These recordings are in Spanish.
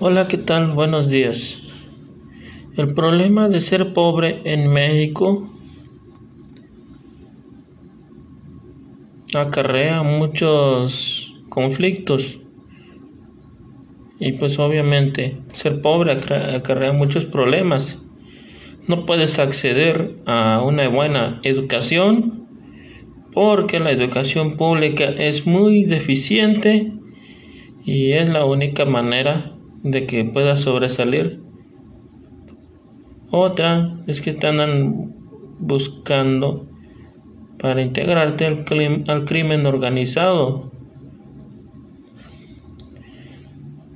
Hola, ¿qué tal? Buenos días. El problema de ser pobre en México acarrea muchos conflictos y pues obviamente ser pobre acarrea muchos problemas. No puedes acceder a una buena educación porque la educación pública es muy deficiente y es la única manera de que puedas sobresalir. Otra es que están buscando para integrarte al, crimen organizado.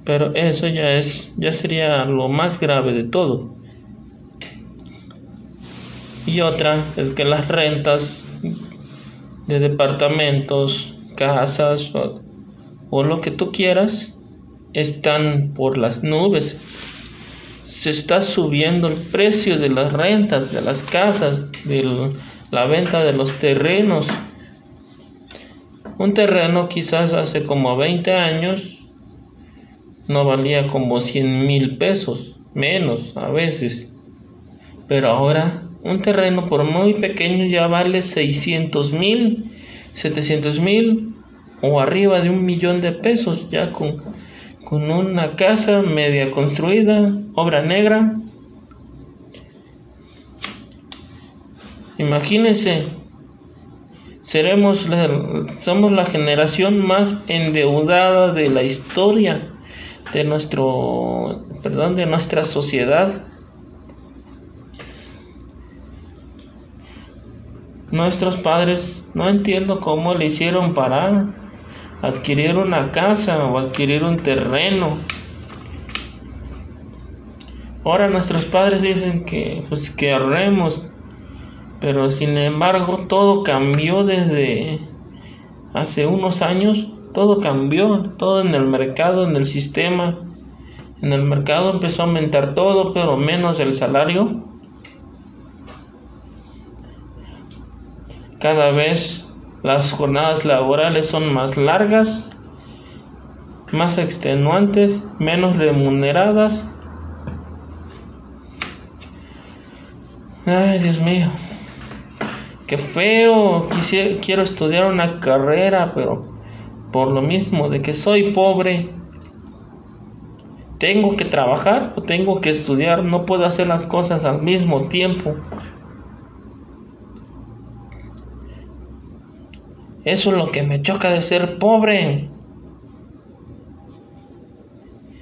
Pero eso ya es ya sería lo más grave de todo. Y otra es que las rentas de departamentos, casas o lo que tú quieras están por las nubes. Se está subiendo el precio de las rentas, de las casas, de la venta de los terrenos. Un terreno quizás hace como 20 años no valía como 100 mil pesos, menos a veces. Pero ahora un terreno por muy pequeño ya vale 600 mil, 700 mil o arriba de un millón de pesos ya con con una casa media construida, obra negra. Imagínense, seremos somos la generación más endeudada de la historia de nuestro, perdón, de nuestra sociedad. Nuestros padres no entiendo cómo le hicieron para adquirir una casa o adquirir un terreno. Ahora nuestros padres dicen que pues que ahorremos, pero sin embargo todo cambió desde hace unos años, todo cambió, todo en el mercado, en el sistema. En el mercado empezó a aumentar todo, pero menos el salario. Cada vez las jornadas laborales son más largas, más extenuantes, menos remuneradas. Ay, Dios mío. Qué feo. quiero estudiar una carrera, pero por lo mismo de que soy pobre, tengo que trabajar o tengo que estudiar. No puedo hacer las cosas al mismo tiempo. Eso es lo que me choca de ser pobre.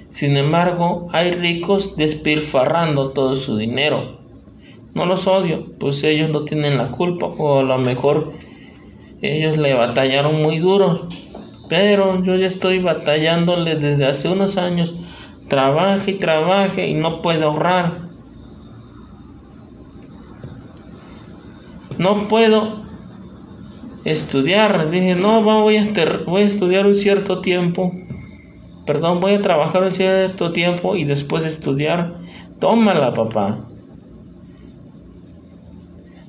Sin embargo, hay ricos despilfarrando todo su dinero. No los odio, pues ellos no tienen la culpa, o a lo mejor ellos le batallaron muy duro. Pero yo ya estoy batallándole desde hace unos años. Trabaje y trabaje y no puedo ahorrar. No puedo estudiar. Dije, no, voy a, voy a estudiar un cierto tiempo. Perdón, voy a trabajar un cierto tiempo y después estudiar. Tómala, papá.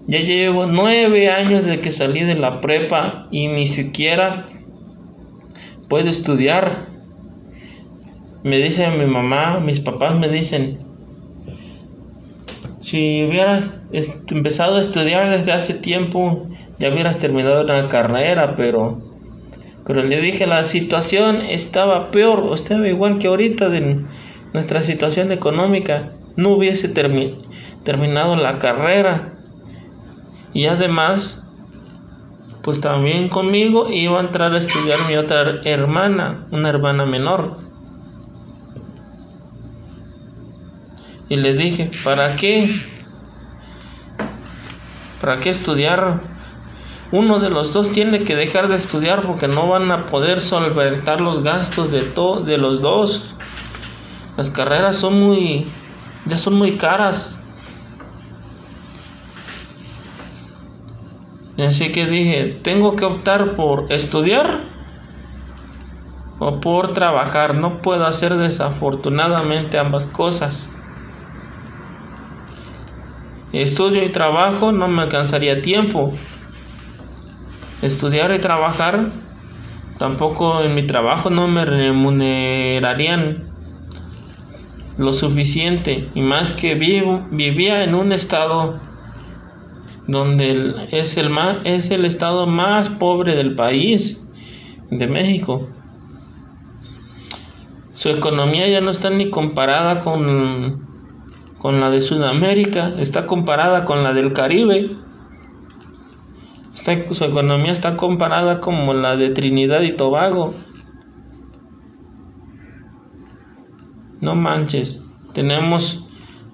Ya llevo nueve años de que salí de la prepa y ni siquiera puedo estudiar. Me dice mi mamá, mis papás me dicen, si hubieras empezado a estudiar desde hace tiempo, ya hubieras terminado una carrera, pero pero le dije la situación estaba peor, estaba igual que ahorita de nuestra situación económica, no hubiese terminado la carrera. Y además, pues también conmigo iba a entrar a estudiar mi otra hermana, una hermana menor. Y le dije, ¿para qué? ¿Para qué estudiar? Uno de los dos tiene que dejar de estudiar porque no van a poder solventar los gastos de, de los dos. Las carreras son muy, ya son muy caras. Así que dije, tengo que optar por estudiar o por trabajar. No puedo hacer desafortunadamente ambas cosas. Estudio y trabajo no me alcanzaría tiempo estudiar y trabajar, tampoco en mi trabajo no me remunerarían. lo suficiente y más que vivo, vivía en un estado donde es el es el estado más pobre del país de México su economía ya no está ni comparada con con la de Sudamérica está comparada con la del Caribe su economía está comparada como la de Trinidad y Tobago no manches. Tenemos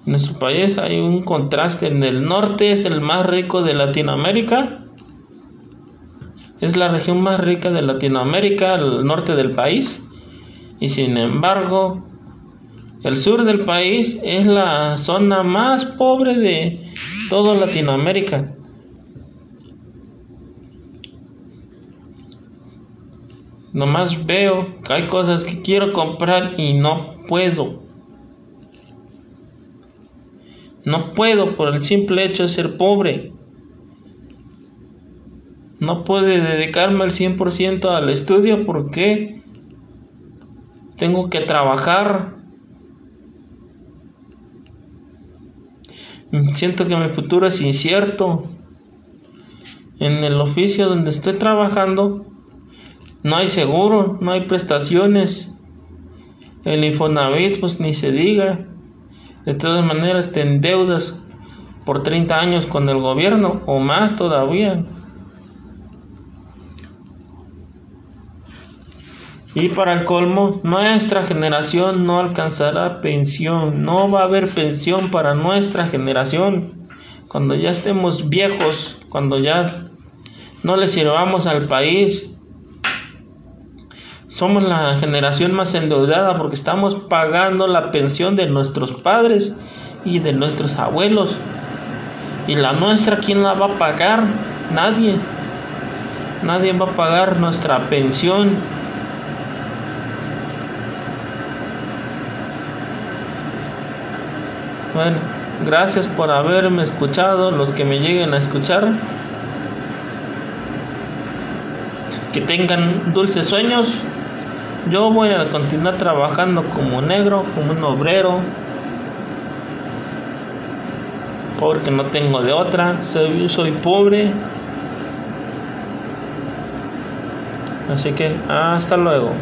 en nuestro país hay un contraste. En el norte es el más rico de Latinoamérica. Es la región más rica de Latinoamérica, el norte del país. Y sin embargo, el sur del país es la zona más pobre de toda Latinoamérica. Nomás veo que hay cosas que quiero comprar y no puedo. No puedo por el simple hecho de ser pobre. No puedo dedicarme al 100% al estudio porque tengo que trabajar. Siento que mi futuro es incierto. En el oficio donde estoy trabajando no hay seguro, no hay prestaciones. El Infonavit, pues ni se diga. De todas maneras, te endeudas por 30 años con el gobierno o más todavía. Y para el colmo, nuestra generación no alcanzará pensión. No va a haber pensión para nuestra generación. Cuando ya estemos viejos, cuando ya no le sirvamos al país, somos la generación más endeudada porque estamos pagando la pensión de nuestros padres y de nuestros abuelos. Y la nuestra, ¿quién la va a pagar? Nadie. Nadie va a pagar nuestra pensión. Bueno, gracias por haberme escuchado, los que me lleguen a escuchar. Que tengan dulces sueños. Yo voy a continuar trabajando como negro, como un obrero, porque no tengo de otra, soy, soy pobre. Así que hasta luego.